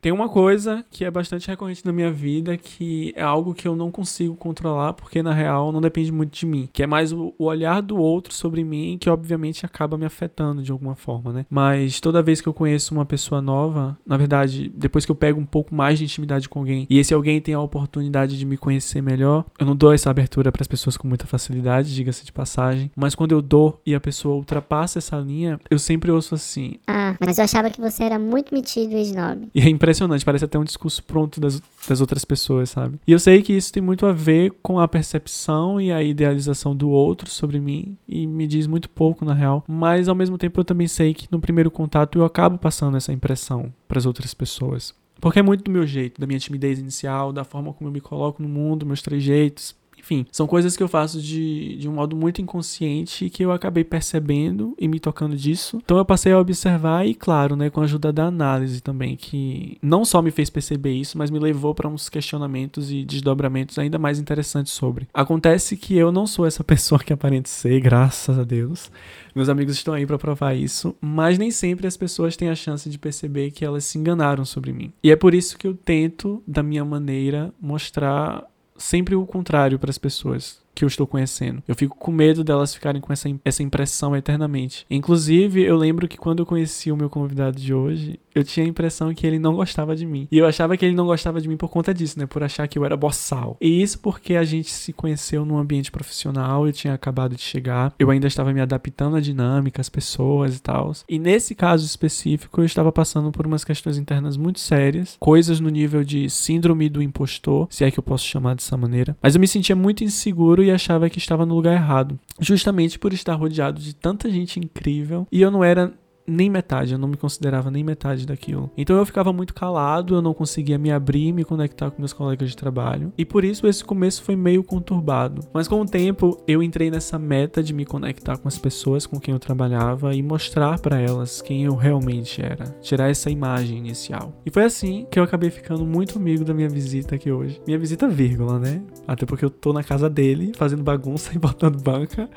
Tem uma coisa que é bastante recorrente na minha vida, que é algo que eu não consigo controlar, porque na real não depende muito de mim. Que é mais o, olhar do outro sobre mim, que obviamente acaba me afetando de alguma forma, né? Mas toda vez que eu conheço uma pessoa nova, na verdade, depois que eu pego um pouco mais de intimidade com alguém, e esse alguém tem a oportunidade de me conhecer melhor, eu não dou essa abertura para as pessoas com muita facilidade, diga-se de passagem. Mas quando eu dou e a pessoa ultrapassa essa linha, eu sempre ouço assim: Ah, mas eu achava que você era muito metido e snob. E é impressionante, parece até um discurso pronto das, das outras pessoas, sabe? E eu sei que isso tem muito a ver com a percepção e a idealização do outro sobre mim, e me diz muito pouco na real, mas ao mesmo tempo eu também sei que no primeiro contato eu acabo passando essa impressão para as outras pessoas. Porque é muito do meu jeito, da minha timidez inicial, da forma como eu me coloco no mundo, meus trejeitos, enfim, são coisas que eu faço de, de um modo muito inconsciente que eu acabei percebendo e me tocando disso. Então eu passei a observar e, claro, né, com a ajuda da análise também, que não só me fez perceber isso, mas me levou para uns questionamentos e desdobramentos ainda mais interessantes sobre. Acontece que eu não sou essa pessoa que aparente ser, graças a Deus. Meus amigos estão aí para provar isso, mas nem sempre as pessoas têm a chance de perceber que elas se enganaram sobre mim. E é por isso que eu tento, da minha maneira, mostrar sempre o contrário para as pessoas que eu estou conhecendo. Eu fico com medo delas ficarem com essa, essa impressão eternamente. Inclusive, eu lembro que quando eu conheci o meu convidado de hoje, eu tinha a impressão que ele não gostava de mim. E eu achava que ele não gostava de mim por conta disso, né? Por achar que eu era boçal. E isso porque a gente se conheceu num ambiente profissional, eu tinha acabado de chegar, eu ainda estava me adaptando à dinâmica, às pessoas e tal. E nesse caso específico, eu estava passando por umas questões internas muito sérias, coisas no nível de síndrome do impostor, se é que eu posso chamar dessa maneira. Mas eu me sentia muito inseguro e achava que estava no lugar errado, justamente por estar rodeado de tanta gente incrível e eu não era nem metade, eu não me considerava nem metade daquilo. Então eu ficava muito calado, eu não conseguia me abrir e me conectar com meus colegas de trabalho. E por isso esse começo foi meio conturbado. Mas com o tempo eu entrei nessa meta de me conectar com as pessoas com quem eu trabalhava e mostrar para elas quem eu realmente era, tirar essa imagem inicial. E foi assim que eu acabei ficando muito amigo da minha visita aqui hoje. Minha visita vírgula, né? Até porque eu tô na casa dele, fazendo bagunça e botando banca.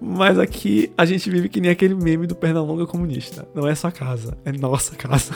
Mas aqui a gente vive que nem aquele meme do Pernalonga comunista. Não é sua casa, é nossa casa.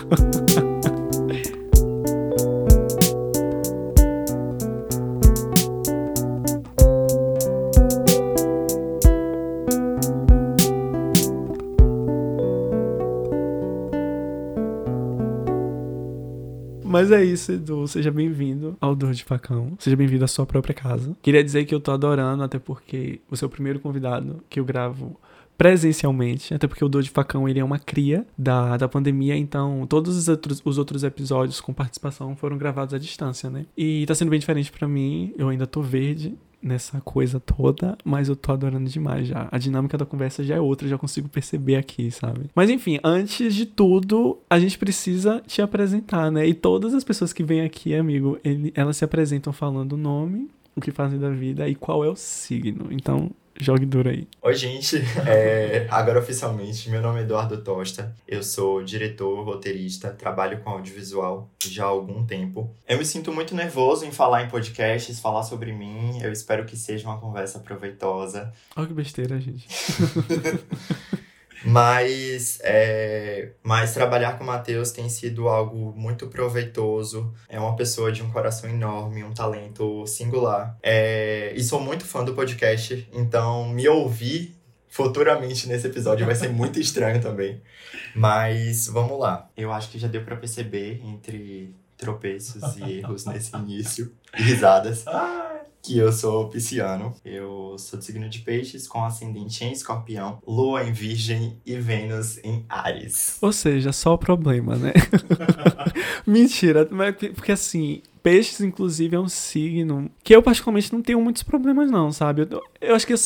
Mas é isso, Edu. Seja bem-vindo ao Dor de Facão. Seja bem-vindo à sua própria casa. Queria dizer que eu tô adorando, até porque você é o primeiro convidado que eu gravo presencialmente, até porque o Dor de Facão ele é uma cria da, da pandemia, então todos os outros, os outros episódios com participação foram gravados à distância, né? E tá sendo bem diferente para mim, eu ainda tô verde nessa coisa toda, mas eu tô adorando demais já. A dinâmica da conversa já é outra, já consigo perceber aqui, sabe? Mas enfim, antes de tudo, a gente precisa te apresentar, né? E todas as pessoas que vêm aqui, amigo, ele, elas se apresentam falando o nome, o que fazem da vida e qual é o signo. Então, Jogue duro aí. Oi, gente. É, agora oficialmente, meu nome é Eduardo Tosta. Eu sou diretor, roteirista, trabalho com audiovisual já há algum tempo. Eu me sinto muito nervoso em falar em podcasts, falar sobre mim. Eu espero que seja uma conversa proveitosa. Olha que besteira, gente. Mas, é, mas trabalhar com o Matheus tem sido algo muito proveitoso. É uma pessoa de um coração enorme, um talento singular. É, e sou muito fã do podcast, então me ouvir futuramente nesse episódio vai ser muito estranho também. Mas vamos lá. Eu acho que já deu para perceber entre tropeços e erros nesse início e risadas. Que eu sou pisciano. Eu sou de signo de peixes com ascendente em escorpião, lua em virgem e Vênus em Ares. Ou seja, só o problema, né? Mentira, porque assim, peixes, inclusive, é um signo que eu particularmente não tenho muitos problemas, não, sabe? Eu, eu acho que eu,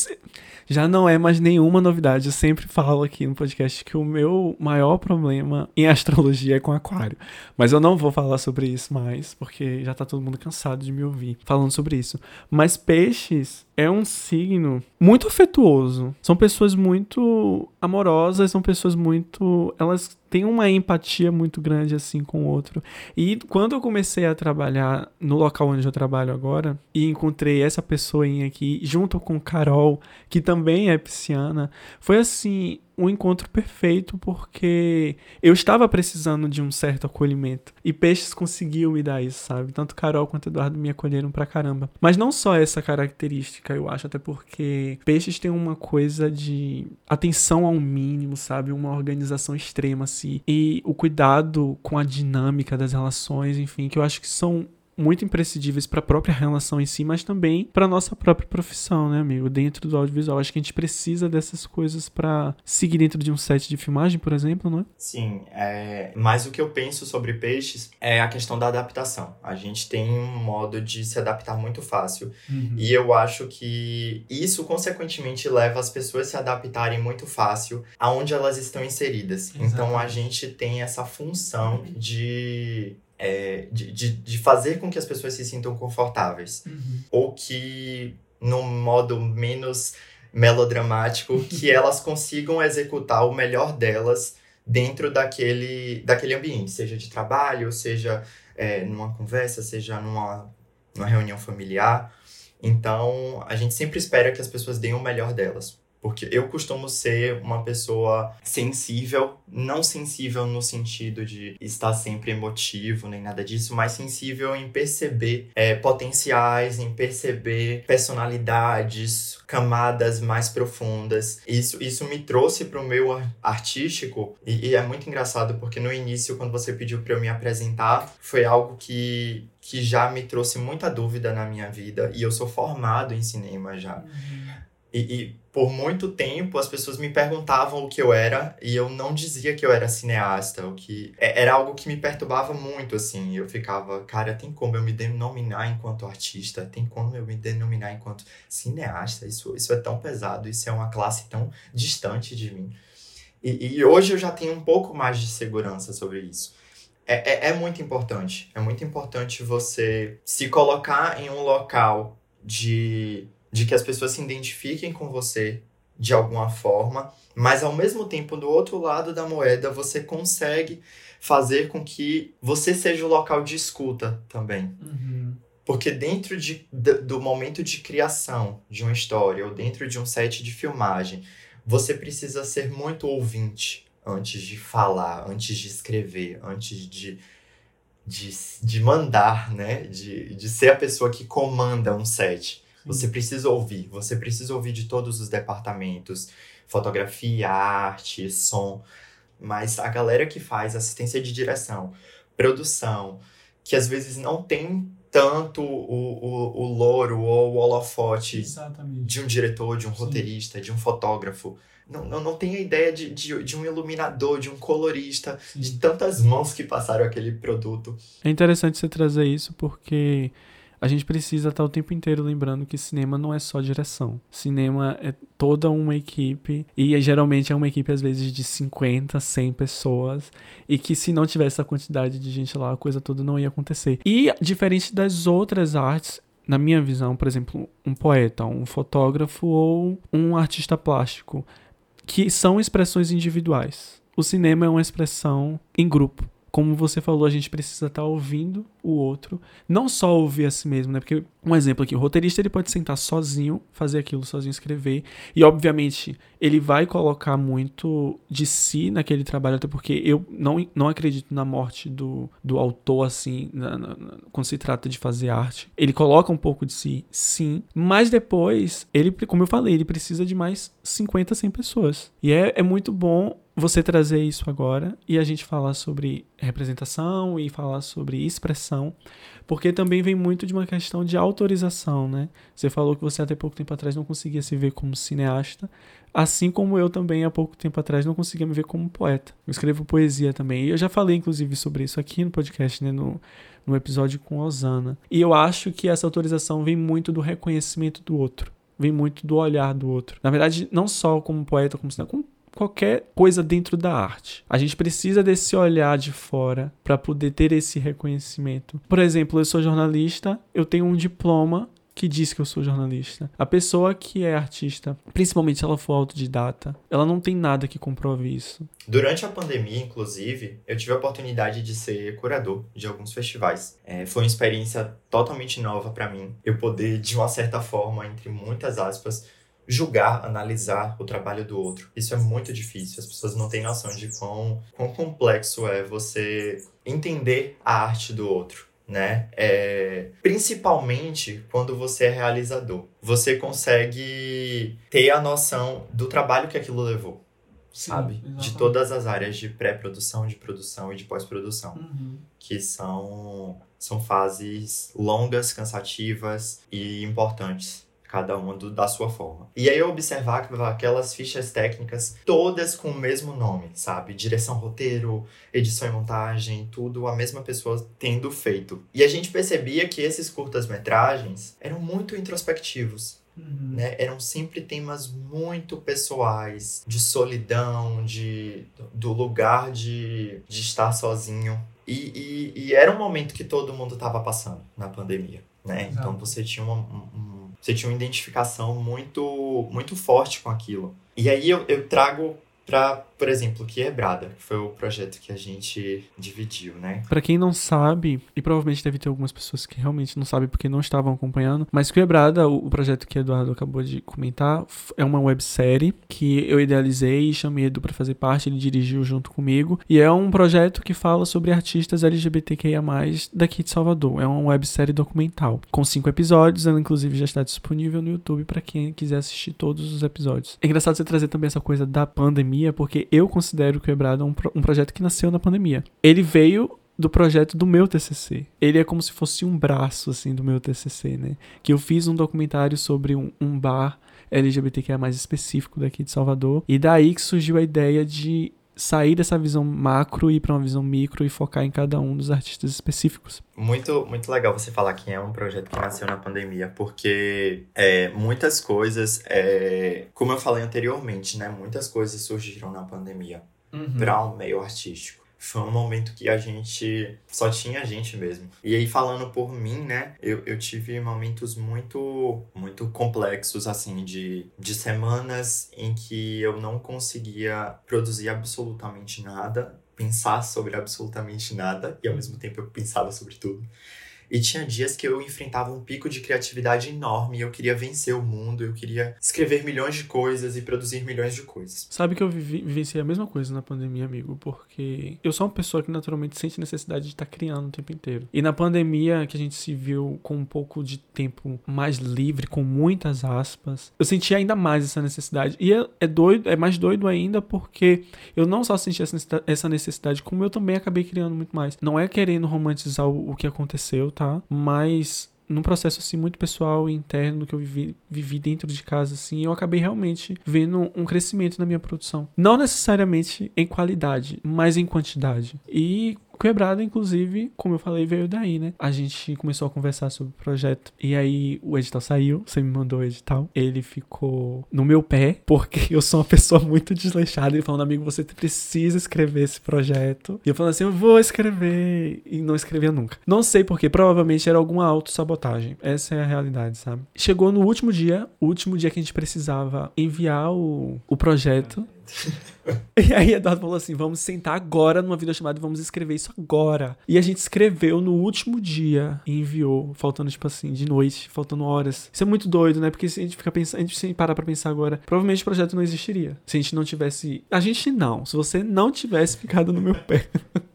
já não é mais nenhuma novidade. Eu sempre falo aqui no podcast que o meu maior problema em astrologia é com aquário. Mas eu não vou falar sobre isso mais, porque já tá todo mundo cansado de me ouvir falando sobre isso. Mas peixes é um signo muito afetuoso. São pessoas muito amorosas, são pessoas muito. Elas têm uma empatia muito grande assim com o outro. E quando eu comecei a trabalhar no local onde eu trabalho agora, e encontrei essa pessoinha aqui, junto com Carol, que também é pisciana, foi assim um encontro perfeito porque eu estava precisando de um certo acolhimento e Peixes conseguiu me dar isso, sabe? Tanto Carol quanto Eduardo me acolheram pra caramba. Mas não só essa característica, eu acho, até porque Peixes tem uma coisa de atenção ao mínimo, sabe? Uma organização extrema, assim. E o cuidado com a dinâmica das relações, enfim, que eu acho que são muito imprescindíveis para a própria relação em si, mas também para nossa própria profissão, né, amigo? Dentro do audiovisual. Acho que a gente precisa dessas coisas para seguir dentro de um set de filmagem, por exemplo, não é? Sim, é... mas o que eu penso sobre peixes é a questão da adaptação. A gente tem um modo de se adaptar muito fácil. Uhum. E eu acho que isso, consequentemente, leva as pessoas a se adaptarem muito fácil aonde elas estão inseridas. Então a gente tem essa função de é, de, de, de, fazer com que as pessoas se sintam confortáveis. Uhum. Ou que, num modo menos melodramático, que elas consigam executar o melhor delas dentro daquele, daquele ambiente, seja de trabalho, seja é, numa conversa, seja numa, numa reunião familiar. Então, a gente sempre espera que as pessoas deem o melhor delas. Porque eu costumo ser uma pessoa sensível, não sensível no sentido de estar sempre emotivo nem nada disso, mas sensível em perceber é, potenciais, em perceber personalidades, camadas mais profundas. Isso, isso me trouxe para o meu artístico e, e é muito engraçado porque no início, quando você pediu para eu me apresentar, foi algo que que já me trouxe muita dúvida na minha vida e eu sou formado em cinema já. Uhum. E, e, por muito tempo as pessoas me perguntavam o que eu era e eu não dizia que eu era cineasta, o que é, era algo que me perturbava muito assim. Eu ficava, cara, tem como eu me denominar enquanto artista? Tem como eu me denominar enquanto cineasta? Isso, isso é tão pesado, isso é uma classe tão distante de mim. E, e hoje eu já tenho um pouco mais de segurança sobre isso. É, é, é muito importante. É muito importante você se colocar em um local de de que as pessoas se identifiquem com você de alguma forma, mas ao mesmo tempo, do outro lado da moeda, você consegue fazer com que você seja o local de escuta também. Uhum. Porque dentro de, do momento de criação de uma história, ou dentro de um set de filmagem, você precisa ser muito ouvinte antes de falar, antes de escrever, antes de, de, de mandar, né? De, de ser a pessoa que comanda um set. Você precisa ouvir, você precisa ouvir de todos os departamentos, fotografia, arte, som, mas a galera que faz assistência de direção, produção, que às vezes não tem tanto o, o, o louro ou o holofote Exatamente. de um diretor, de um Sim. roteirista, de um fotógrafo. Não, não, não tem a ideia de, de, de um iluminador, de um colorista, Sim. de tantas mãos que passaram aquele produto. É interessante você trazer isso porque a gente precisa estar o tempo inteiro lembrando que cinema não é só direção. Cinema é toda uma equipe e geralmente é uma equipe às vezes de 50, 100 pessoas e que se não tivesse essa quantidade de gente lá, a coisa toda não ia acontecer. E diferente das outras artes, na minha visão, por exemplo, um poeta, um fotógrafo ou um artista plástico, que são expressões individuais. O cinema é uma expressão em grupo como você falou, a gente precisa estar tá ouvindo o outro, não só ouvir a si mesmo, né? Porque um exemplo aqui, o roteirista ele pode sentar sozinho, fazer aquilo sozinho, escrever, e obviamente ele vai colocar muito de si naquele trabalho, até porque eu não, não acredito na morte do, do autor assim, na, na, quando se trata de fazer arte. Ele coloca um pouco de si, sim, mas depois ele, como eu falei, ele precisa de mais 50, 100 pessoas. E é, é muito bom você trazer isso agora e a gente falar sobre representação e falar sobre expressão, porque também vem muito de uma questão de autorização, né? Você falou que você até pouco tempo atrás não conseguia se ver como cineasta, assim como eu também há pouco tempo atrás não conseguia me ver como poeta. Eu escrevo poesia também. E eu já falei inclusive sobre isso aqui no podcast, né, no no episódio com Osana. E eu acho que essa autorização vem muito do reconhecimento do outro vem muito do olhar do outro. Na verdade, não só como poeta, como como qualquer coisa dentro da arte. A gente precisa desse olhar de fora para poder ter esse reconhecimento. Por exemplo, eu sou jornalista, eu tenho um diploma que diz que eu sou jornalista. A pessoa que é artista, principalmente se ela for autodidata, ela não tem nada que comprove isso. Durante a pandemia, inclusive, eu tive a oportunidade de ser curador de alguns festivais. É, foi uma experiência totalmente nova para mim. Eu poder, de uma certa forma, entre muitas aspas, julgar, analisar o trabalho do outro. Isso é muito difícil. As pessoas não têm noção de quão, quão complexo é você entender a arte do outro. Né? É, principalmente quando você é realizador. Você consegue ter a noção do trabalho que aquilo levou sabe? exatamente. De todas as áreas de pré-produção, de produção e de pós-produção, Uhum. que são, são fases longas, cansativas e importantes. Cada uma do, da sua forma. E aí eu observar que aquelas fichas técnicas, todas com o mesmo nome, sabe? Direção, roteiro, edição e montagem, tudo a mesma pessoa tendo feito. E a gente percebia que esses curtas-metragens eram muito introspectivos Uhum. né? Eram sempre temas muito pessoais, de solidão, de do lugar de, de estar sozinho. E, e, e era um momento que todo mundo estava passando na pandemia, né? Então você tinha uma, um- um- você tinha uma identificação muito muito forte com aquilo. E aí eu, eu trago para, por exemplo, Quebrada, que foi o projeto que a gente dividiu, né? Pra quem não sabe, e provavelmente deve ter algumas pessoas que realmente não sabem porque não estavam acompanhando, mas Quebrada, o, projeto que Eduardo acabou de comentar, é uma websérie que eu idealizei e chamei Edu pra fazer parte, ele dirigiu junto comigo, e é um projeto que fala sobre artistas LGBTQIA+, daqui de Salvador. É uma websérie documental, com cinco episódios, ela inclusive já está disponível no YouTube pra quem quiser assistir todos os episódios. É engraçado você trazer também essa coisa da pandemia, porque eu considero Quebrada um, pro- um projeto que nasceu na pandemia. Ele veio do projeto do meu TCC. Ele é como se fosse um braço, assim, do meu TCC, né? Que eu fiz um documentário sobre um, um bar LGBTQIA mais específico daqui de Salvador. E daí que surgiu a ideia de sair dessa visão macro e ir pra uma visão micro e focar em cada um dos artistas específicos. Muito, muito legal você falar que é um projeto que nasceu na pandemia, porque é, muitas coisas, é, como eu falei anteriormente, né? Muitas coisas surgiram na pandemia para o meio artístico. Foi um momento que a gente só tinha a gente mesmo. E aí, falando por mim, né? Eu, eu tive momentos muito, muito complexos, assim, de, de semanas em que eu não conseguia produzir absolutamente nada, pensar sobre absolutamente nada, e ao mesmo tempo eu pensava sobre tudo. E tinha dias que eu enfrentava um pico de criatividade enorme, eu queria vencer o mundo, eu queria escrever milhões de coisas e produzir milhões de coisas. Sabe que eu vivi, vivenciei a mesma coisa na pandemia, amigo, porque eu sou uma pessoa que naturalmente sente necessidade de estar criando o tempo inteiro. E na pandemia, que a gente se viu com um pouco de tempo mais livre, com muitas aspas, eu senti ainda mais essa necessidade. E é, é doido, é mais doido ainda porque eu não só senti essa necessidade, como eu também acabei criando muito mais. Não é querendo romantizar o, o que aconteceu, tá? Mas num processo assim muito pessoal e interno que eu vivi, vivi dentro de casa assim, eu acabei realmente vendo um crescimento na minha produção. Não necessariamente em qualidade, mas em quantidade. E Quebrada, inclusive, como eu falei, veio daí, né? A gente começou a conversar sobre o projeto. E aí o edital saiu, você me mandou o edital. Ele ficou no meu pé, porque eu sou uma pessoa muito desleixada. Ele falando, amigo, você precisa escrever esse projeto. E eu falando assim, eu vou escrever. E não escrevia nunca. Não sei porquê, provavelmente era alguma autossabotagem. Essa é a realidade, sabe? Chegou no último dia, o último dia que a gente precisava enviar o, o projeto. E aí Eduardo falou assim: vamos sentar agora numa videochamada e vamos escrever isso agora. E a gente escreveu no último dia e enviou, faltando, tipo assim, de noite, faltando horas. Isso é muito doido, né? Porque se a gente fica pensando, a gente parar pra pensar agora, provavelmente o projeto não existiria. Se a gente não tivesse. A gente não. Se você não tivesse ficado no meu pé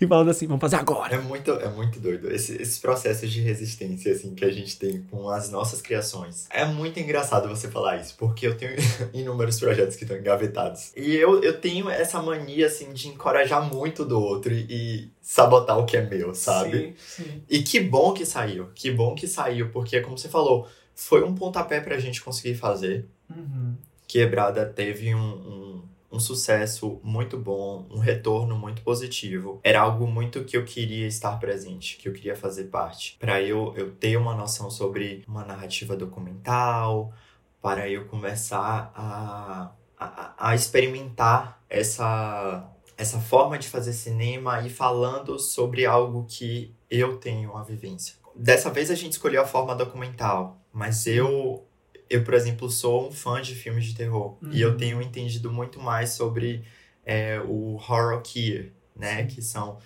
e falando assim, vamos fazer agora. É muito, é muito doido. Esse, esses processos de resistência, assim, que a gente tem com as nossas criações. É muito engraçado você falar isso, porque eu tenho inúmeros projetos que estão engavetados. E eu, eu tenho essa mania, assim, de encorajar muito do outro e, e sabotar o que é meu, sabe? Sim, sim. E que bom que saiu. Que bom que saiu, porque, como você falou, foi um pontapé pra gente conseguir fazer. Uhum. Quebrada teve um, um, um sucesso muito bom, um retorno muito positivo. Era algo muito que eu queria estar presente, que eu queria fazer parte. Para eu, eu ter uma noção sobre uma narrativa documental, para eu começar a, a, a experimentar essa, essa forma de fazer cinema e falando sobre algo que eu tenho uma vivência. Dessa vez a gente escolheu a forma documental, mas eu eu, por exemplo, sou um fã de filmes de terror. E eu Uhum. tenho entendido muito mais sobre é, o horror queer, né? Que são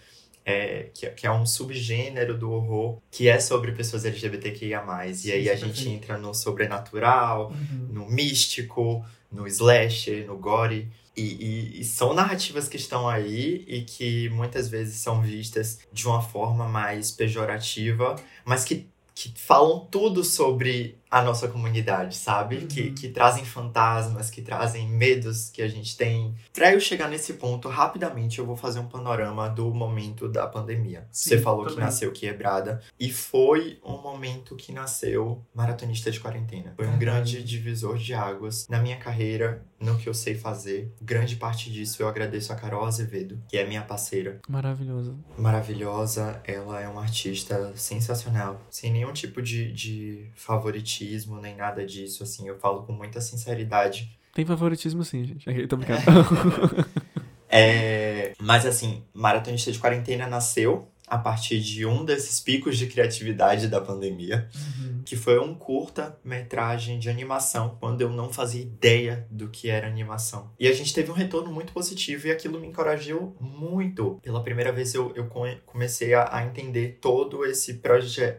é, que, que é um subgênero do horror que é sobre pessoas LGBTQIA+. Sim, e aí a sim, gente perfeito. entra no sobrenatural, Uhum. no místico, no slasher, no gore. E, e- e são narrativas que estão aí e que muitas vezes são vistas de uma forma mais pejorativa, mas que, que falam tudo sobre a nossa comunidade, sabe? Uhum. Que, que trazem fantasmas, que trazem medos que a gente tem. Pra eu chegar nesse ponto, rapidamente eu vou fazer um panorama do momento da pandemia. Sim, Você falou que também. nasceu quebrada e foi um momento que nasceu maratonista de quarentena. Foi um Verdade. grande divisor de águas na minha carreira, no que eu sei fazer. Grande parte disso eu agradeço a Carol Azevedo, que é minha parceira Maravilhoso. maravilhosa. Ela é uma artista sensacional, sem nenhum tipo de, de favoritismo nem nada disso. Assim, eu falo com muita sinceridade. Tem favoritismo sim, gente. Tô brincando. É, mas assim, Maratonista de Quarentena nasceu a partir de um desses picos de criatividade da pandemia, Uhum. Que foi um curta-metragem de animação, quando eu não fazia ideia do que era animação. E a gente teve um retorno muito positivo e aquilo me encorajou muito. Pela primeira vez eu, eu come- comecei a, a entender todo esse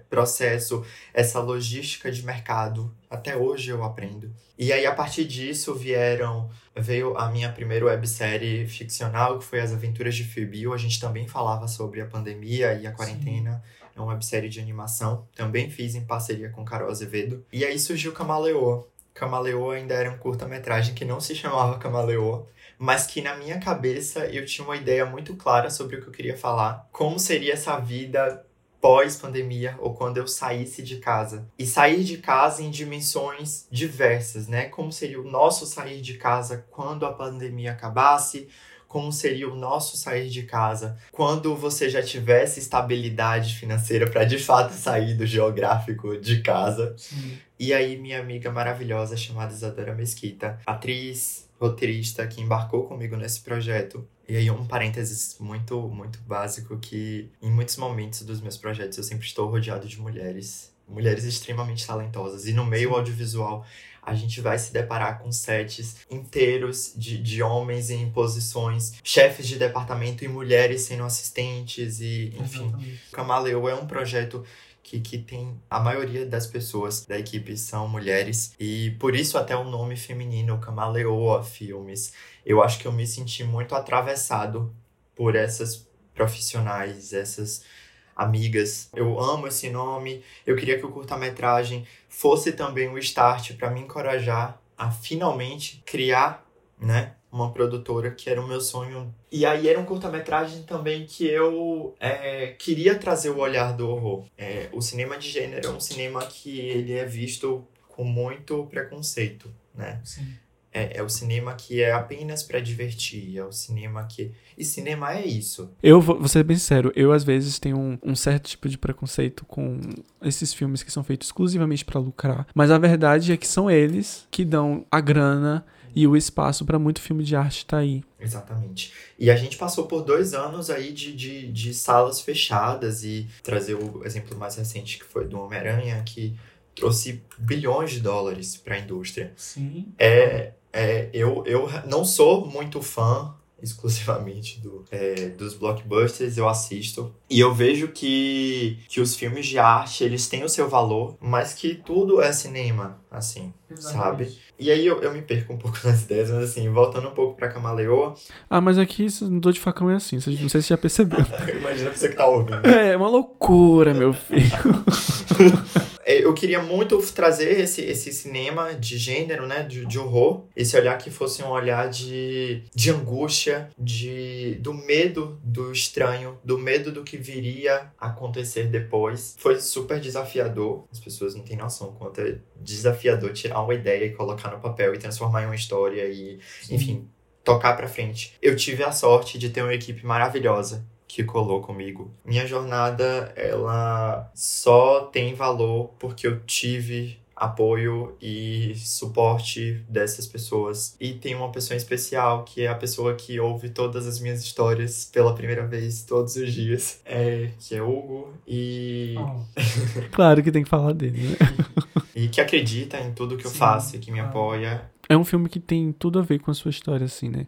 processo, essa logística de mercado. Até hoje eu aprendo. E aí, a partir disso, vieram veio a minha primeira websérie ficcional, que foi As Aventuras de Phoebe. A gente também falava sobre a pandemia e a quarentena. É uma websérie de animação. Também fiz em parceria com Carol Azevedo. E aí surgiu Camaleoa. Camaleoa ainda era um curta-metragem que não se chamava Camaleoa, mas que na minha cabeça eu tinha uma ideia muito clara sobre o que eu queria falar. Como seria essa vida pós-pandemia ou quando eu saísse de casa. E sair de casa em dimensões diversas, né? Como seria o nosso sair de casa quando a pandemia acabasse? Como seria o nosso sair de casa quando você já tivesse estabilidade financeira para de fato sair do geográfico de casa? Sim. E aí, minha amiga maravilhosa chamada Isadora Mesquita, atriz, roteirista que embarcou comigo nesse projeto. E aí, um parênteses muito, muito básico que em muitos momentos dos meus projetos eu sempre estou rodeado de mulheres. Mulheres extremamente talentosas. E no meio Sim. audiovisual, a gente vai se deparar com sets inteiros de, de homens em posições, chefes de departamento e mulheres sendo assistentes e, enfim, Exatamente. o Camaleão é um projeto que, que tem a maioria das pessoas da equipe são mulheres e por isso até o nome feminino Camaleoa Filmes. Eu acho que eu me senti muito atravessado por essas profissionais, essas amigas. Eu amo esse nome. Eu queria que o curta-metragem fosse também um start para me encorajar a finalmente criar, né, uma produtora que era o meu sonho. E aí era um curta-metragem também que eu é, queria trazer o olhar do horror. É, o cinema de gênero é um cinema que ele é visto com muito preconceito, né? Sim. É, é o cinema que é apenas para divertir, é o cinema que... E cinema é isso. Eu vou, vou ser bem sincero, eu às vezes tenho um, um certo tipo de preconceito com esses filmes que são feitos exclusivamente pra lucrar, mas a verdade é que são eles que dão a grana e o espaço pra muito filme de arte tá aí. Exatamente. E a gente passou por dois anos aí de, de, de salas fechadas e trazer o exemplo mais recente que foi do Homem-Aranha, que trouxe bilhões de dólares para a indústria. Sim. É, é, eu, eu não sou muito fã exclusivamente do, é, dos blockbusters, eu assisto. E eu vejo que, que os filmes de arte, eles têm o seu valor, mas que tudo é cinema, assim, sabe? E aí eu, eu me perco um pouco nas ideias, mas assim, voltando um pouco pra Camaleoa, Ah, mas aqui esse dor de facão é assim, não sei se você já percebeu. imagina pra você que tá ouvindo. É, uma loucura, meu filho. É, Eu queria muito trazer esse, esse cinema de gênero, né? De, de horror. Esse olhar que fosse um olhar de, de angústia, de, do medo do estranho, do medo do que viria a acontecer depois. Foi super desafiador. As pessoas não têm noção quanto é desafiador tirar uma ideia e colocar no papel e transformar em uma história e, enfim, tocar pra frente. Eu tive a sorte de ter uma equipe maravilhosa que colou comigo. Minha jornada, ela só tem valor porque eu tive apoio e suporte dessas pessoas. E tem uma pessoa especial, que é a pessoa que ouve todas as minhas histórias pela primeira vez, todos os dias, é, que é Hugo, e, Claro que tem que falar dele, né? e que acredita em tudo que eu Sim, faço e que me claro. apoia. É um filme que tem tudo a ver com a sua história, assim, né?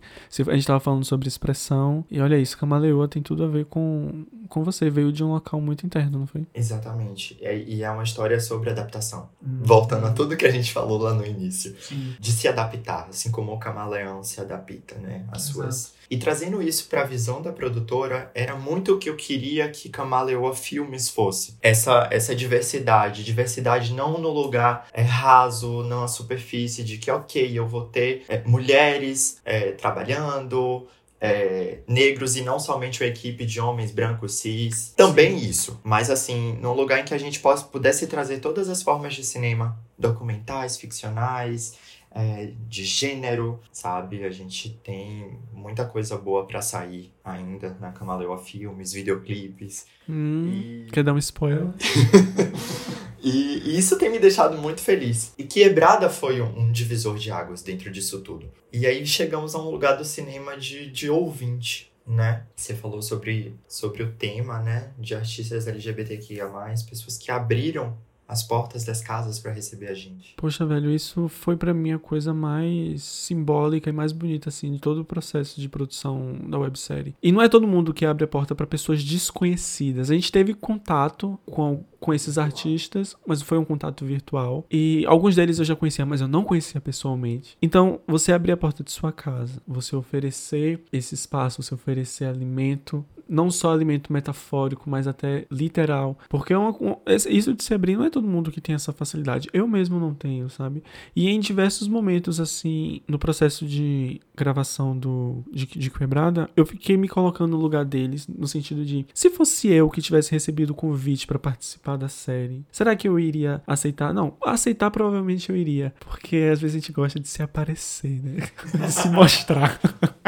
A gente tava falando sobre expressão, e olha isso, Camaleoa tem tudo a ver com, com você. Veio de um local muito interno, não foi? Exatamente. E é uma história sobre adaptação. Hum. Voltando a tudo que a gente falou lá no início. Sim. De se adaptar, assim como o camaleão se adapta, né? As suas. E trazendo isso para a visão da produtora, era muito o que eu queria que Camaleoa Filmes fosse. Essa, essa diversidade. Diversidade não no lugar é, raso, não na superfície, de que, ok, eu vou ter é, mulheres é, trabalhando, é, negros e não somente uma equipe de homens brancos cis. Também Sim. isso, mas assim, num lugar em que a gente possa, pudesse trazer todas as formas de cinema, documentais, ficcionais, é, de gênero, sabe? A gente tem muita coisa boa para sair ainda na Camaleoa Filmes, videoclipes. Hum, e... Quer dar um spoiler? e, isso tem me deixado muito feliz. E Quebrada foi um, um, divisor de águas dentro disso tudo. E aí chegamos a um lugar do cinema de, de ouvinte. Né? Você falou sobre, sobre o tema, né? De artistas LGBTQIA+, pessoas que abriram as portas das casas para receber a gente. Poxa, velho, isso foi para mim a coisa mais simbólica e mais bonita assim de todo o processo de produção da websérie. E não é todo mundo que abre a porta para pessoas desconhecidas. A gente teve contato com com esses artistas, mas foi um contato virtual. E alguns deles eu já conhecia, mas eu não conhecia pessoalmente. Então, você abrir a porta de sua casa, você oferecer esse espaço, você oferecer alimento, não só alimento metafórico, mas até literal. Porque é uma, isso de se abrir não é todo mundo que tem essa facilidade. Eu mesmo não tenho, sabe? E em diversos momentos, assim, no processo de gravação do de, de Quebrada, eu fiquei me colocando no lugar deles, no sentido de, se fosse eu que tivesse recebido o convite para participar da série. Será que eu iria aceitar? Não, aceitar provavelmente eu iria. Porque às vezes a gente gosta de se aparecer, né? de se mostrar.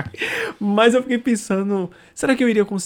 Mas eu fiquei pensando, será que eu iria conseguir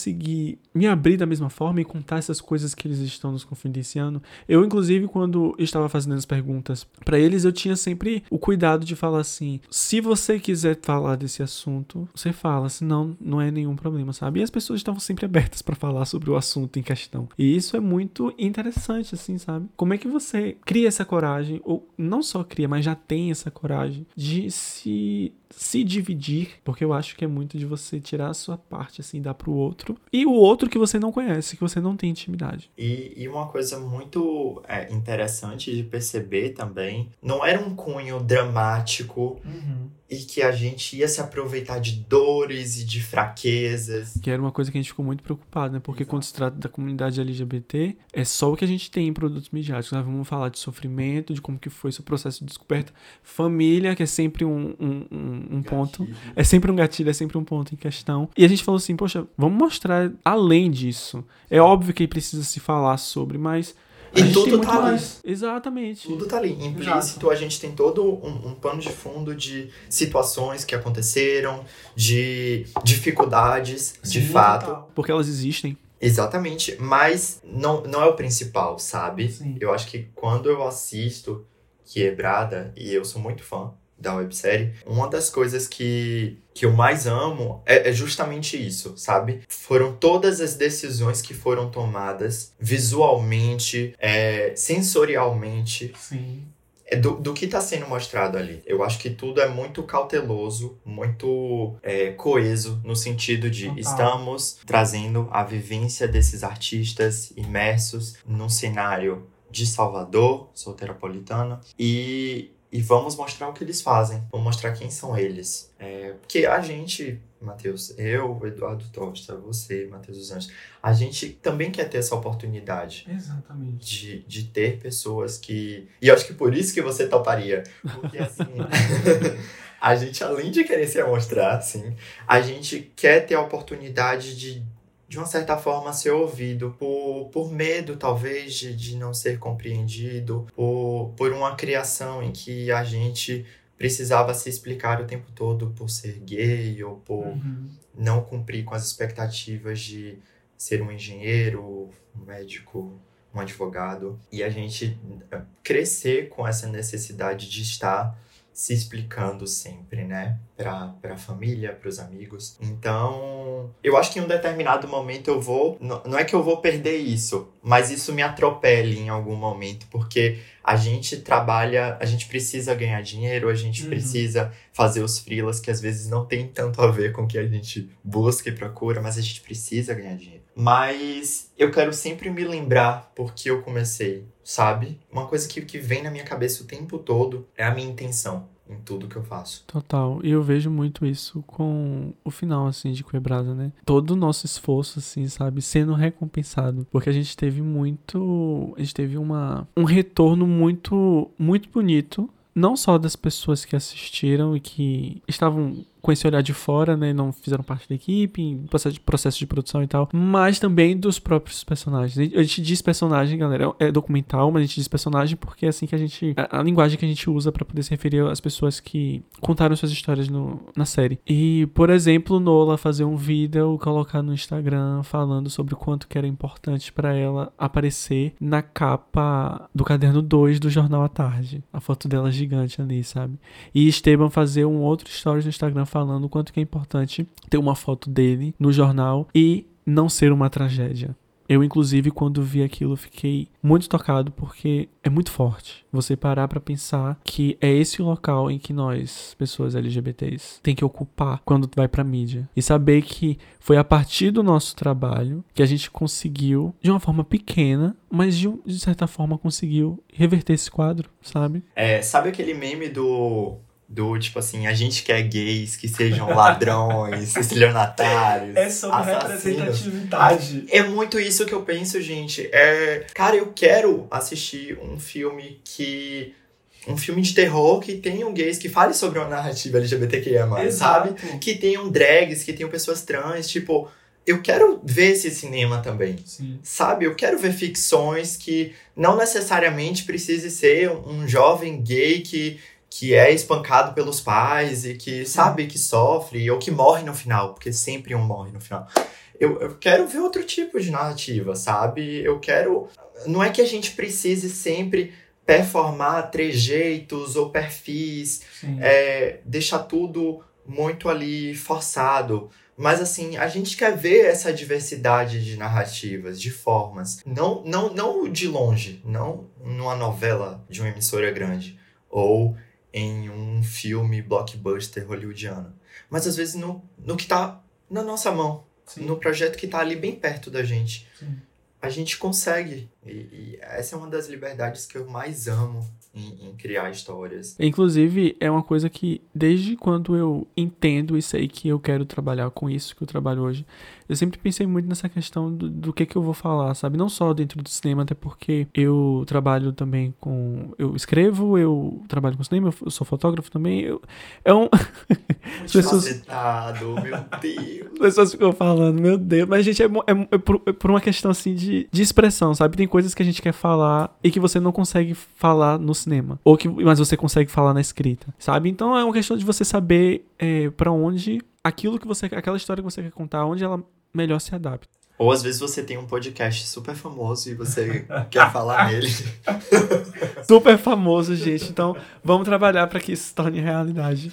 me abrir da mesma forma e contar essas coisas que eles estão nos confidenciando? Eu, inclusive, quando estava fazendo as perguntas para eles, eu tinha sempre o cuidado de falar assim: se você quiser falar desse assunto, você fala, senão não é nenhum problema, sabe? E as pessoas estavam sempre abertas para falar sobre o assunto em questão. E isso é muito interessante, assim, sabe? Como é que você cria essa coragem, ou não só cria, mas já tem essa coragem de se se dividir, porque eu acho que é muito de você tirar a sua parte, assim, dar pro outro, e o outro que você não conhece, que você não tem intimidade. E, e uma coisa muito é, interessante de perceber também, não era um cunho dramático uhum e que a gente ia se aproveitar de dores e de fraquezas. Que era uma coisa que a gente ficou muito preocupado, né? Porque Exato. quando se trata da comunidade LGBT, é só o que a gente tem em produtos midiáticos. Nós vamos falar de sofrimento, de como que foi seu processo de descoberta. Família, que é sempre um, um, um, um ponto. É sempre um gatilho, é sempre um ponto em questão. E a gente falou assim, poxa, vamos mostrar além disso. É óbvio que precisa se falar sobre, mas e tudo tá ali. Exatamente. Tudo tá ali. Implícito, Exato. a gente tem todo um, um pano de fundo de situações que aconteceram, de dificuldades, Sim, de fato. Total. Porque elas existem. Exatamente, mas não, não é o principal, sabe? Sim. Eu acho que quando eu assisto Quebrada, e eu sou muito fã, da websérie, uma das coisas que, que eu mais amo é, é, justamente isso, sabe? Foram todas as decisões que foram tomadas visualmente, é, sensorialmente. Sim. É do, do que está sendo mostrado ali. Eu acho que tudo é muito cauteloso, muito é, coeso, no sentido de Total. estamos trazendo a vivência desses artistas imersos num cenário de Salvador, solteropolitana, e e vamos mostrar o que eles fazem, vamos mostrar quem são eles. É, porque a gente, Matheus, eu, Eduardo Tosta, você, Matheus dos Anjos, a gente também quer ter essa oportunidade. Exatamente. De, de ter pessoas que. E eu acho que por isso que você toparia. Porque assim. a gente, além de querer se mostrar, assim, a gente quer ter a oportunidade de de uma certa forma, ser ouvido por, por medo, talvez, de, de não ser compreendido, por, por uma criação em que a gente precisava se explicar o tempo todo por ser gay ou por uhum. não cumprir com as expectativas de ser um engenheiro, um médico, um advogado. E a gente eh, crescer com essa necessidade de estar se explicando sempre, né? Pra, pra família, pros amigos. Então, eu acho que em um determinado momento eu vou. Não, não é que eu vou perder isso, mas isso me atropele em algum momento, porque a gente trabalha, a gente precisa ganhar dinheiro, a gente Uhum. precisa fazer os freelas que às vezes não tem tanto a ver com o que a gente busca e procura, mas a gente precisa ganhar dinheiro. Mas eu quero sempre me lembrar porque eu comecei, sabe? Uma coisa que, que vem na minha cabeça o tempo todo é a minha intenção em tudo que eu faço. Total. E eu vejo muito isso com o final, assim, de Quebrada, né? Todo o nosso esforço, assim, sabe? Sendo recompensado. Porque a gente teve muito. A gente teve uma, um retorno muito, muito bonito. Não só das pessoas que assistiram e que estavam com esse olhar de fora, né? Não fizeram parte da equipe, processo de, processo de produção e tal. Mas também dos próprios personagens. A gente diz personagem, galera, é documental, mas a gente diz personagem porque é assim que a gente. A, a linguagem que a gente usa pra poder se referir às pessoas que contaram suas histórias no, na série. E, por exemplo, Nola fazer um vídeo, colocar no Instagram falando sobre o quanto que era importante pra ela aparecer na capa do caderno 2 do Jornal à Tarde. A foto dela gigante ali, sabe? E Esteban fazer um outro stories no Instagram falando o quanto que é importante ter uma foto dele no jornal e não ser uma tragédia. Eu, inclusive, quando vi aquilo, fiquei muito tocado porque é muito forte você parar pra pensar que é esse o local em que nós, pessoas LGBTs, tem que ocupar quando vai pra mídia. E saber que foi a partir do nosso trabalho que a gente conseguiu, de uma forma pequena, mas de, de certa forma conseguiu reverter esse quadro, sabe? É, sabe aquele meme do. Do tipo assim, a gente quer gays que sejam ladrões, estelionatários. É sobre assassinos. representatividade. É muito isso que eu penso, gente. É, cara, eu quero assistir um filme que. Um filme de terror que tenham gays, que fale sobre uma narrativa LGBTQIA, sabe? Que tenham drags, que tenham pessoas trans. Tipo, eu quero ver esse cinema também. Sim. Sabe, eu quero ver ficções que não necessariamente precise ser um jovem gay que, que é espancado pelos pais e que sabe que sofre ou que morre no final, porque sempre um morre no final. Eu, eu quero ver outro tipo de narrativa, sabe? Eu quero. Não é que a gente precise sempre performar trejeitos ou perfis é, deixar tudo muito ali forçado. Mas assim, a gente quer ver essa diversidade de narrativas, de formas. Não, não, não de longe, não numa novela de uma emissora grande ou em um filme blockbuster hollywoodiano. Mas às vezes no, no que tá na nossa mão, no projeto que tá ali bem perto da gente. Sim. A gente consegue. E, e essa é uma das liberdades que eu mais amo em, em criar histórias. Inclusive, é uma coisa que, desde quando eu entendo e sei que eu quero trabalhar com isso que eu trabalho hoje, eu sempre pensei muito nessa questão do, do que que eu vou falar, sabe? Não só dentro do cinema, até porque eu trabalho também com. Eu escrevo, eu trabalho com cinema, eu sou fotógrafo também. Eu, é um. As pessoas, Facetado, meu Deus. as pessoas ficam falando, meu Deus. Mas, gente, é, é, é por, é por uma questão assim de, de expressão, sabe? Tem coisas que a gente quer falar e que você não consegue falar no cinema. Ou que, mas você consegue falar na escrita, sabe? Então é uma questão de você saber é, para onde aquilo que você. aquela história que você quer contar, onde ela melhor se adapta. Ou às vezes você tem um podcast super famoso e você quer falar nele. Super famoso, gente. Então, vamos trabalhar para que isso se torne realidade.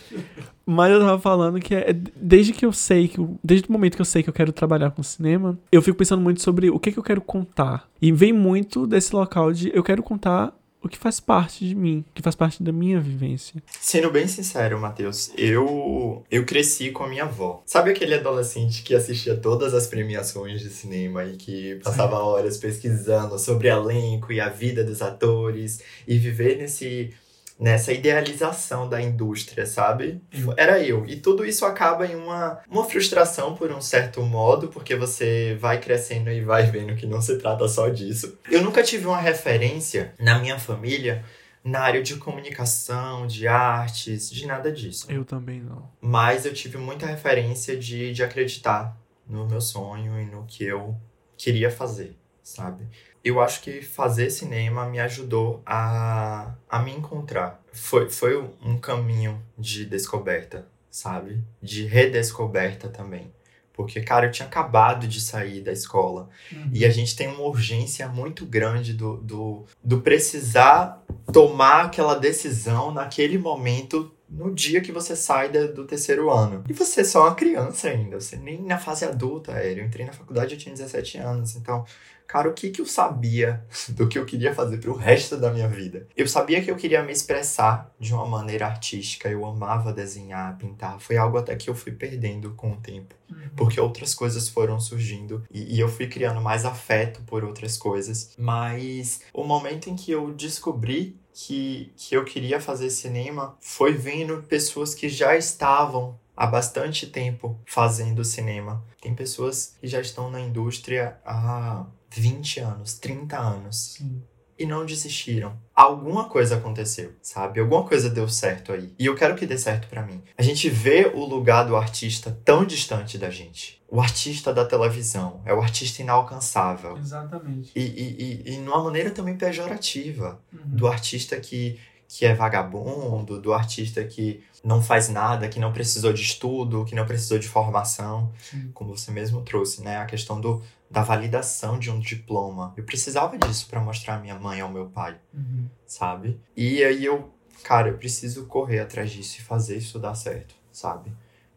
Mas eu tava falando que é, desde que eu sei que desde o momento que eu sei que eu quero trabalhar com cinema, eu fico pensando muito sobre o que que eu quero contar. E vem muito desse local de eu quero contar o que faz parte de mim, que faz parte da minha vivência. Sendo bem sincero, Matheus, eu eu cresci com a minha avó. Sabe aquele adolescente que assistia todas as premiações de cinema e que passava horas pesquisando sobre elenco e a vida dos atores e viver nesse nessa idealização da indústria, sabe? Era eu. E tudo isso acaba em uma, uma frustração por um certo modo, porque você vai crescendo e vai vendo que não se trata só disso. Eu nunca tive uma referência na minha família na área de comunicação, de artes, de nada disso. Eu também não. Mas eu tive muita referência de, de acreditar no meu sonho e no que eu queria fazer, sabe? Eu acho que fazer cinema me ajudou a, a me encontrar. Foi, foi um caminho de descoberta, sabe? De redescoberta também. Porque, cara, eu tinha acabado de sair da escola. E a gente tem uma urgência muito grande do, do, do precisar tomar aquela decisão naquele momento, no dia que você sai da- do terceiro ano. E você é só uma criança ainda, você nem na fase adulta era. Eu entrei na faculdade, eu tinha 17 anos. Então, Cara, o que que eu sabia do que eu queria fazer pro resto da minha vida? Eu sabia que eu queria me expressar de uma maneira artística. Eu amava desenhar, pintar. Foi algo até que eu fui perdendo com o tempo. Porque outras coisas foram surgindo e, e eu fui criando mais afeto por outras coisas. Mas o momento em que eu descobri que, que eu queria fazer cinema foi vendo pessoas que já estavam há bastante tempo fazendo cinema. Tem pessoas que já estão na indústria há 20 anos, 30 anos. Sim. E não desistiram. Alguma coisa aconteceu, sabe? Alguma coisa deu certo aí. E eu quero que dê certo pra mim. A gente vê o lugar do artista tão distante da gente. O artista da televisão. É o artista inalcançável. Exatamente. E, e, e, e numa maneira também pejorativa. Uhum. Do artista que, que é vagabundo, do artista que não faz nada, que não precisou de estudo, que não precisou de formação Sim. como você mesmo trouxe, né? A questão do, da validação de um diploma. Eu precisava disso para mostrar à minha mãe ao meu pai, Uhum. sabe? E aí eu, cara, eu preciso correr atrás disso e fazer isso dar certo, sabe?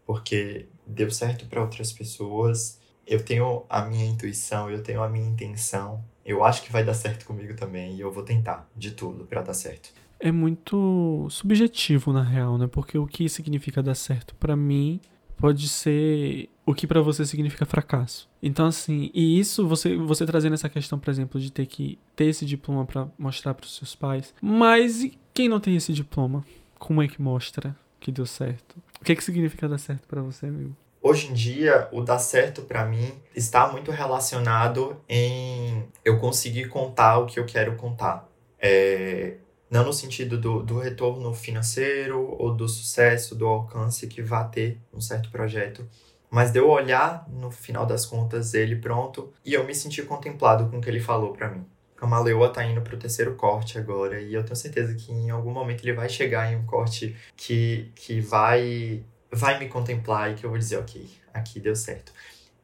Porque deu certo para outras pessoas. Eu tenho a minha intuição, eu tenho a minha intenção. Eu acho que vai dar certo comigo também e eu vou tentar de tudo para dar certo. É muito subjetivo, na real, né? Porque o que significa dar certo pra mim pode ser o que pra você significa fracasso. Então, assim, e isso você, você trazendo essa questão, por exemplo, de ter que ter esse diploma pra mostrar pros seus pais. Mas quem não tem esse diploma? Como é que mostra que deu certo? O que, que significa dar certo pra você, amigo? Hoje em dia, o dar certo pra mim está muito relacionado em eu conseguir contar o que eu quero contar. É, não no sentido do, do retorno financeiro ou do sucesso, do alcance que vá ter um certo projeto, mas de eu olhar no final das contas ele pronto e eu me sentir contemplado com o que ele falou pra mim. Camaleoa tá indo pro terceiro corte agora e eu tenho certeza que em algum momento ele vai chegar em um corte que, que vai vai me contemplar e que eu vou dizer, ok, aqui deu certo.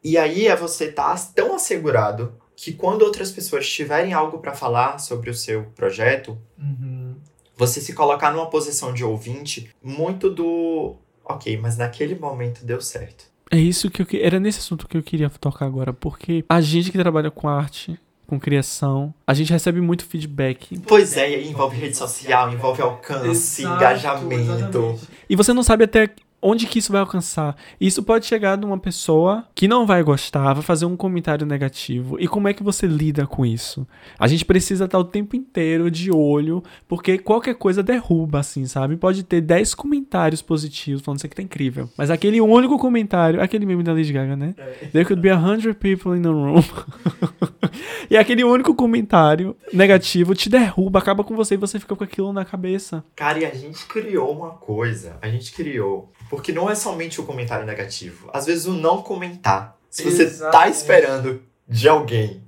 E aí é você estar tão assegurado que quando outras pessoas tiverem algo para falar sobre o seu projeto, Uhum. você se colocar numa posição de ouvinte muito do, ok, mas naquele momento deu certo. É isso que eu que- era nesse assunto que eu queria tocar agora, porque a gente que trabalha com arte, com criação, a gente recebe muito feedback. Pois é, envolve rede social, envolve alcance, engajamento. E você não sabe até onde que isso vai alcançar. Isso pode chegar numa pessoa que não vai gostar, vai fazer um comentário negativo. E como é que você lida com isso? A gente precisa estar o tempo inteiro de olho, porque qualquer coisa derruba, assim, sabe? Pode ter 10 comentários positivos falando isso aqui tá incrível. Mas aquele único comentário, aquele meme da Lady Gaga, né? There could be a hundred people in the room. e aquele único comentário negativo te derruba, acaba com você e você fica com aquilo na cabeça. Cara, e a gente criou uma coisa. A gente criou. Porque não é somente o comentário negativo. Às vezes o não comentar. Se você tá Exatamente. esperando de alguém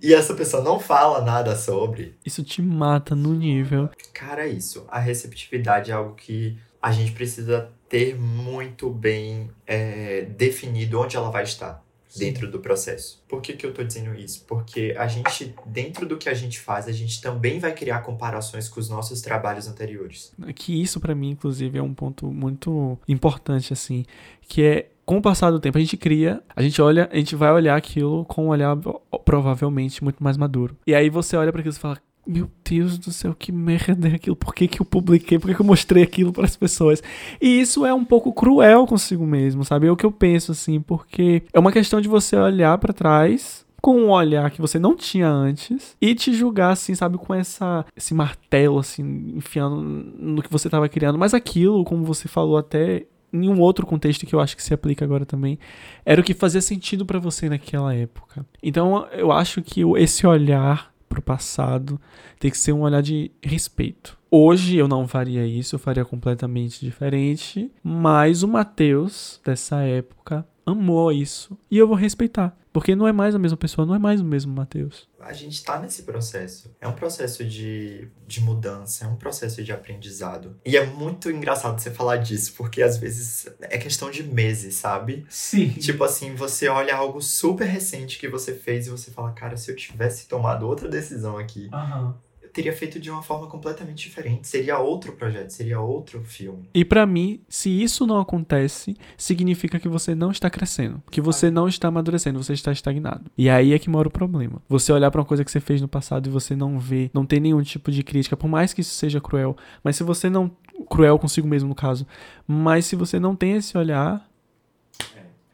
e essa pessoa não fala nada sobre, Isso te mata no nível. cara, é isso. A receptividade é algo que a gente precisa ter muito bem é, definido onde ela vai estar dentro do processo. Por que, que eu tô dizendo isso? Porque a gente, dentro do que a gente faz, a gente também vai criar comparações com os nossos trabalhos anteriores. Que isso pra mim, inclusive, é um ponto muito importante, assim, que é com o passar do tempo a gente cria, a gente olha, a gente vai olhar aquilo com um olhar provavelmente muito mais maduro. E aí você olha pra aquilo e fala: Meu Deus do céu, que merda é aquilo? Por que, que eu publiquei? Por que, que eu mostrei aquilo para as pessoas? E isso é um pouco cruel consigo mesmo, sabe? É o que eu penso, assim, porque é uma questão de você olhar pra trás com um olhar que você não tinha antes e te julgar assim, sabe, com essa esse martelo assim enfiando no que você estava criando, mas aquilo, como você falou até em um outro contexto que eu acho que se aplica agora também, era o que fazia sentido pra você naquela época. Então, eu acho que esse olhar pro passado tem que ser um olhar de respeito. Hoje eu não faria isso, eu faria completamente diferente, mas o Matheus dessa época amou isso e eu vou respeitar, porque não é mais a mesma pessoa, não é mais o mesmo Matheus. A gente tá nesse processo. É um processo de, de mudança, é um processo de aprendizado. E é muito engraçado você falar disso, porque às vezes é questão de meses, sabe? Sim. Tipo assim, você olha algo super recente que você fez e você fala, cara, se eu tivesse tomado outra decisão aqui, eu teria feito de uma forma completamente diferente. Seria outro projeto, seria outro filme. E pra mim, se isso não acontece, significa que você não está crescendo, que você não está amadurecendo, você está estagnado. E aí é que mora o problema. Você olhar pra uma coisa que você fez no passado e você não vê, não tem nenhum tipo de crítica, por mais que isso seja cruel, mas se você não cruel consigo mesmo no caso, mas se você não tem esse olhar,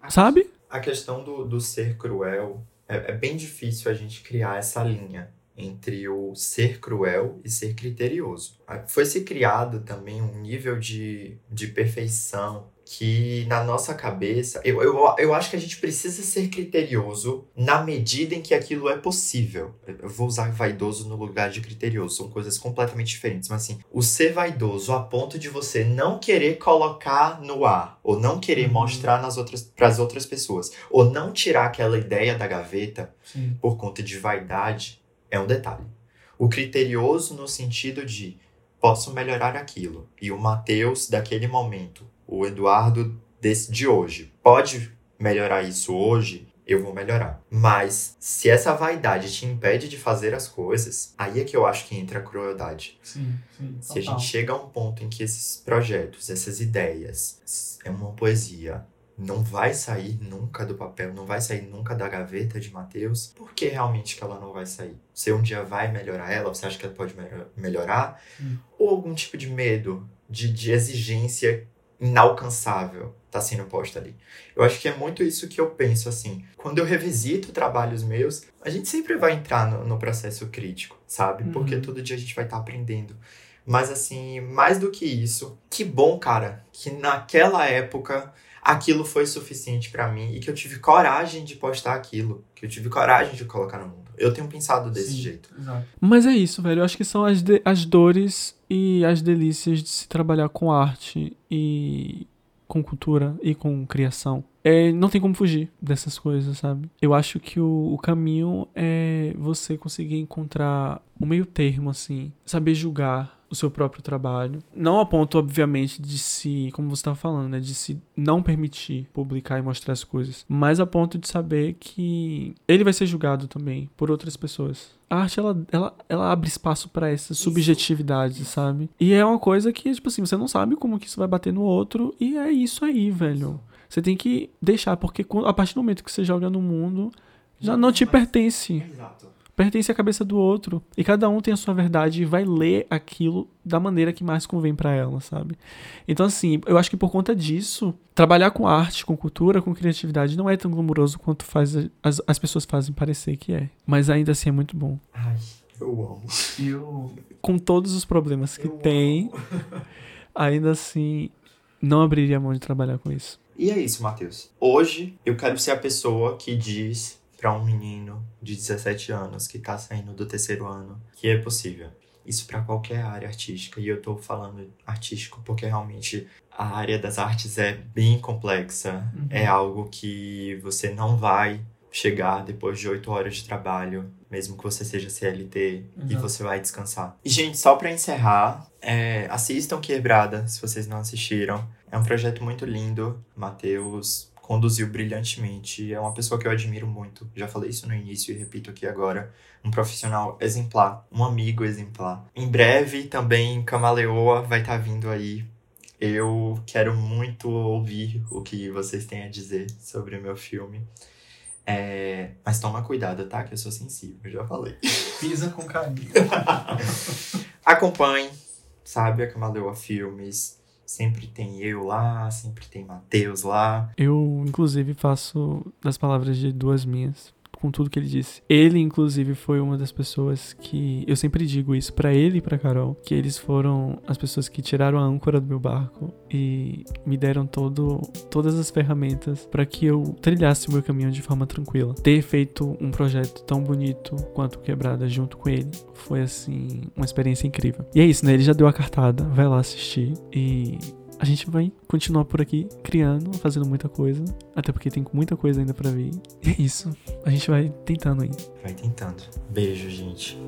sabe? A questão do, do ser cruel é, é bem difícil a gente criar essa linha entre o ser cruel e ser criterioso. Foi se criado também um nível de, de perfeição que na nossa cabeça, eu, eu, eu acho que a gente precisa ser criterioso na medida em que aquilo é possível. Eu vou usar vaidoso no lugar de criterioso, são coisas completamente diferentes. Mas assim, o ser vaidoso a ponto de você não querer colocar no ar, ou não querer uhum. mostrar nas outras para as outras pessoas, ou não tirar aquela ideia da gaveta Sim. por conta de vaidade, é um detalhe. O criterioso no sentido de posso melhorar aquilo. E o Mateus daquele momento o Eduardo desse, de hoje pode melhorar isso hoje, eu vou melhorar. Mas se essa vaidade te impede de fazer as coisas, aí é que eu acho que entra a crueldade. Sim, sim. Se a gente chega a um ponto em que esses projetos, essas ideias, é uma poesia, não vai sair nunca do papel, não vai sair nunca da gaveta de Mateus, por que realmente que ela não vai sair? Você um dia vai melhorar ela? Você acha que ela pode melhorar? Hum. Ou algum tipo de medo, de, de exigência inalcançável tá sendo posta ali. Eu acho que é muito isso que eu penso, assim. Quando eu revisito trabalhos meus, a gente sempre vai entrar no, no processo crítico, sabe? Uhum. Porque todo dia a gente vai estar tá aprendendo. Mas, assim, mais do que isso, que bom, cara, que naquela época aquilo foi suficiente para mim e que eu tive coragem de postar aquilo, que eu tive coragem de colocar no mundo. Eu tenho pensado desse Sim, jeito. Exato. Mas é isso, velho. Eu acho que são as, as dores e as delícias de se trabalhar com arte e com cultura e com criação. É, não tem como fugir dessas coisas, sabe? Eu acho que o, o caminho é você conseguir encontrar o meio termo, assim. Saber julgar o seu próprio trabalho. Não a ponto, obviamente, de se, como você estava falando, né, de se não permitir publicar e mostrar as coisas, mas a ponto de saber que ele vai ser julgado também por outras pessoas. A arte, ela, ela, ela abre espaço para essas subjetividades, sabe? E é uma coisa que, tipo assim, você não sabe como que isso vai bater no outro, e é isso aí, velho. Você tem que deixar, porque a partir do momento que você joga no mundo, já não te pertence. Exato pertence à cabeça do outro. E cada um tem a sua verdade e vai ler aquilo da maneira que mais convém para ela, sabe? Então, assim, eu acho que por conta disso, trabalhar com arte, com cultura, com criatividade não é tão glamouroso quanto faz as, as pessoas fazem parecer que é. Mas ainda assim é muito bom. Ai, eu amo. Eu... Com todos os problemas que eu tem, ainda assim, não abriria mão de trabalhar com isso. E é isso, Matheus. Hoje eu quero ser a pessoa que diz para um menino de 17 anos que está saindo do terceiro ano que é possível. Isso para qualquer área artística. E eu estou falando artístico porque realmente a área das artes é bem complexa. Uhum. É algo que você não vai chegar depois de oito horas de trabalho, mesmo que você seja CLT, e você vai descansar. E, gente, só para encerrar, é, assistam Quebrada, se vocês não assistiram. É um projeto muito lindo. Matheus conduziu brilhantemente. É uma pessoa que eu admiro muito. Já falei isso no início e repito aqui agora. Um profissional exemplar, um amigo exemplar. Em breve também Camaleoa vai estar tá vindo aí. Eu quero muito ouvir o que vocês têm a dizer sobre o meu filme. É... Mas toma cuidado, tá? Que eu sou sensível, já falei. Pisa com carinho. Acompanhe, sabe, a Camaleoa Filmes Sempre tem eu lá, sempre tem Matheus lá. Eu, inclusive, faço das palavras de duas minhas com tudo que ele disse. Ele, inclusive, foi uma das pessoas que. Eu sempre digo isso para ele e pra Carol, que eles foram as pessoas que tiraram a âncora do meu barco e me deram todo, todas as ferramentas para que eu trilhasse o meu caminho de forma tranquila. Ter feito um projeto tão bonito quanto Quebrada junto com ele foi, assim, uma experiência incrível. E é isso, né? Ele já deu a cartada, vai lá assistir e a gente vai continuar por aqui criando, fazendo muita coisa, até porque tem muita coisa ainda para vir. E é isso. A gente vai tentando aí. Vai tentando. Beijo, gente.